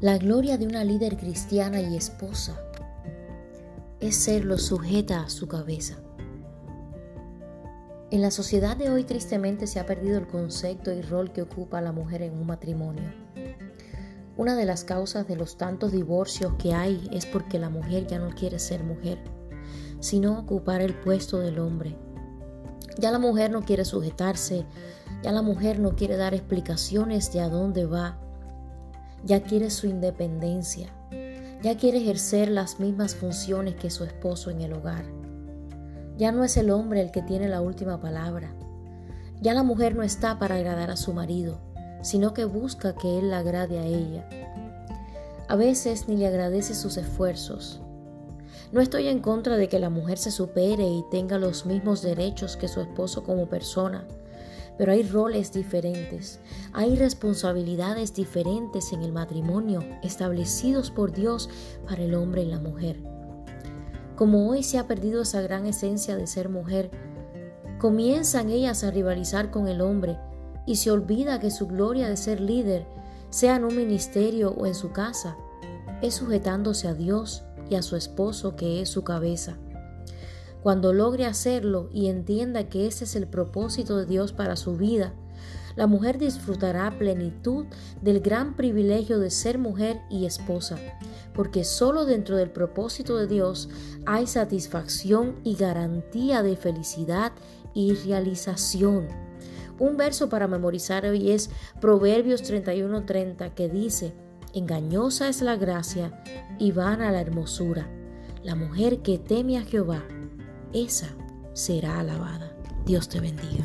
La gloria de una líder cristiana y esposa es serlo sujeta a su cabeza. En la sociedad de hoy tristemente se ha perdido el concepto y rol que ocupa la mujer en un matrimonio. Una de las causas de los tantos divorcios que hay es porque la mujer ya no quiere ser mujer, sino ocupar el puesto del hombre. Ya la mujer no quiere sujetarse, ya la mujer no quiere dar explicaciones de a dónde va, ya quiere su independencia, ya quiere ejercer las mismas funciones que su esposo en el hogar. Ya no es el hombre el que tiene la última palabra. Ya la mujer no está para agradar a su marido, sino que busca que él la agrade a ella. A veces ni le agradece sus esfuerzos. No estoy en contra de que la mujer se supere y tenga los mismos derechos que su esposo como persona, pero hay roles diferentes, hay responsabilidades diferentes en el matrimonio establecidos por Dios para el hombre y la mujer. Como hoy se ha perdido esa gran esencia de ser mujer, comienzan ellas a rivalizar con el hombre y se olvida que su gloria de ser líder, sea en un ministerio o en su casa, es sujetándose a Dios y a su esposo que es su cabeza. Cuando logre hacerlo y entienda que ese es el propósito de Dios para su vida, la mujer disfrutará plenitud del gran privilegio de ser mujer y esposa, porque solo dentro del propósito de Dios hay satisfacción y garantía de felicidad y realización. Un verso para memorizar hoy es Proverbios 31:30 que dice, Engañosa es la gracia y vana la hermosura. La mujer que teme a Jehová esa será alabada. Dios te bendiga.